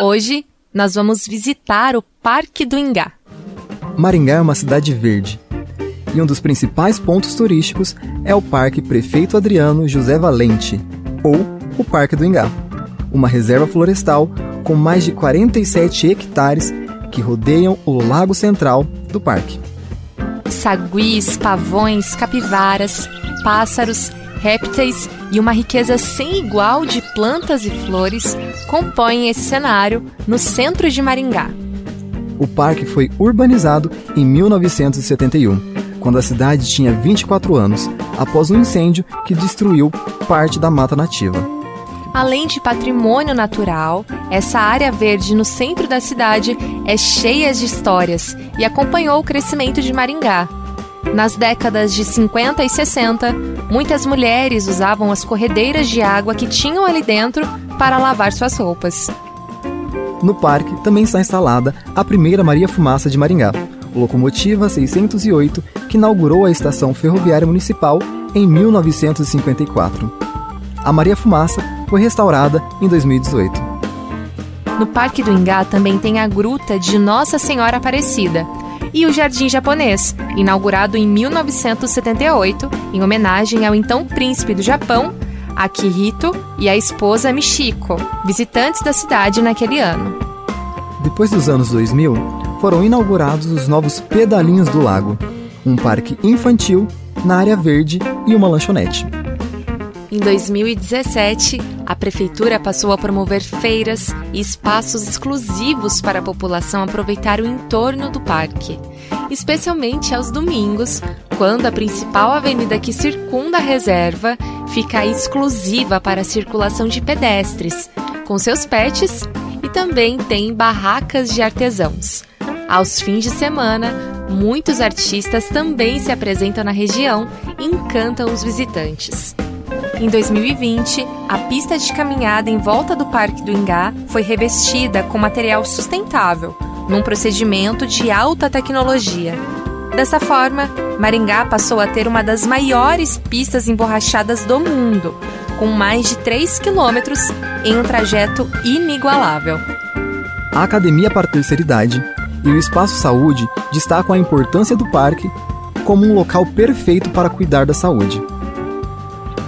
Hoje nós vamos visitar o Parque do Ingá. Maringá é uma cidade verde. E um dos principais pontos turísticos é o Parque Prefeito Adriano José Valente, ou o Parque do Ingá, uma reserva florestal com mais de 47 hectares que rodeiam o lago central do parque. Saguis, pavões, capivaras, pássaros, répteis e uma riqueza sem igual de plantas e flores compõem esse cenário no centro de Maringá. O parque foi urbanizado em 1971, quando a cidade tinha 24 anos, após um incêndio que destruiu parte da mata nativa. Além de patrimônio natural, essa área verde no centro da cidade é cheia de histórias e acompanhou o crescimento de Maringá. Nas décadas de 50 e 60, muitas mulheres usavam as corredeiras de água que tinham ali dentro para lavar suas roupas. No parque também está instalada a primeira Maria Fumaça de Maringá, locomotiva 608 que inaugurou a estação ferroviária municipal em 1954. A Maria Fumaça foi restaurada em 2018. No Parque do Ingá também tem a Gruta de Nossa Senhora Aparecida e o Jardim Japonês, inaugurado em 1978 em homenagem ao então príncipe do Japão, Akihito, e a esposa Michiko, visitantes da cidade naquele ano. Depois dos anos 2000, foram inaugurados os novos Pedalinhos do Lago, um parque infantil na área verde e uma lanchonete. Em 2017, a prefeitura passou a promover feiras e espaços exclusivos para a população aproveitar o entorno do parque, especialmente aos domingos, quando a principal avenida que circunda a reserva fica exclusiva para a circulação de pedestres, com seus pets e também tem barracas de artesãos. Aos fins de semana, muitos artistas também se apresentam na região e encantam os visitantes. Em 2020, a pista de caminhada em volta do Parque do Ingá foi revestida com material sustentável, num procedimento de alta tecnologia. Dessa forma, Maringá passou a ter uma das maiores pistas emborrachadas do mundo, com mais de 3 quilômetros em um trajeto inigualável. A Academia para a Terceira Idade e o Espaço Saúde destacam a importância do parque como um local perfeito para cuidar da saúde.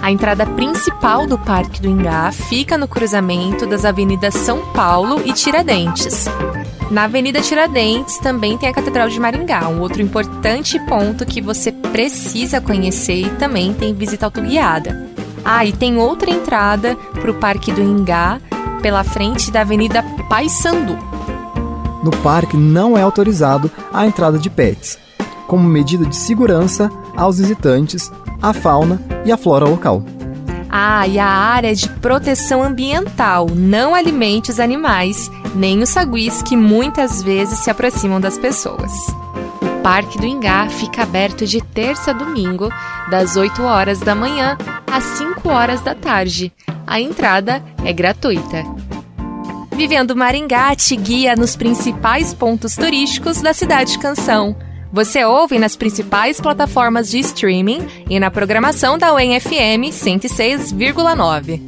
A entrada principal do Parque do Ingá fica no cruzamento das avenidas São Paulo e Tiradentes. Na Avenida Tiradentes também tem a Catedral de Maringá, um outro importante ponto que você precisa conhecer e também tem visita autoguiada. Ah, e tem outra entrada para o Parque do Ingá pela frente da Avenida Paissandu. No parque não é autorizado a entrada de pets, como medida de segurança aos visitantes a fauna e a flora local. Ah, e a área de proteção ambiental. Não alimente os animais, nem os saguis que muitas vezes se aproximam das pessoas. O Parque do Ingá fica aberto de terça a domingo, das 8 horas da manhã às 5 horas da tarde. A entrada é gratuita. Vivendo Maringá te guia nos principais pontos turísticos da cidade de Canção. Você ouve nas principais plataformas de streaming e na programação da UEM-FM 106,9.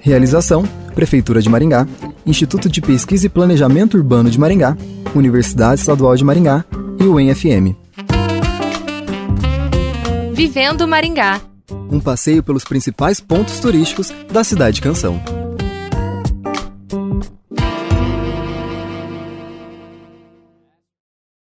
Realização: Prefeitura de Maringá, Instituto de Pesquisa e Planejamento Urbano de Maringá, Universidade Estadual de Maringá e UEM-FM. Vivendo Maringá. Um passeio pelos principais pontos turísticos da cidade Canção.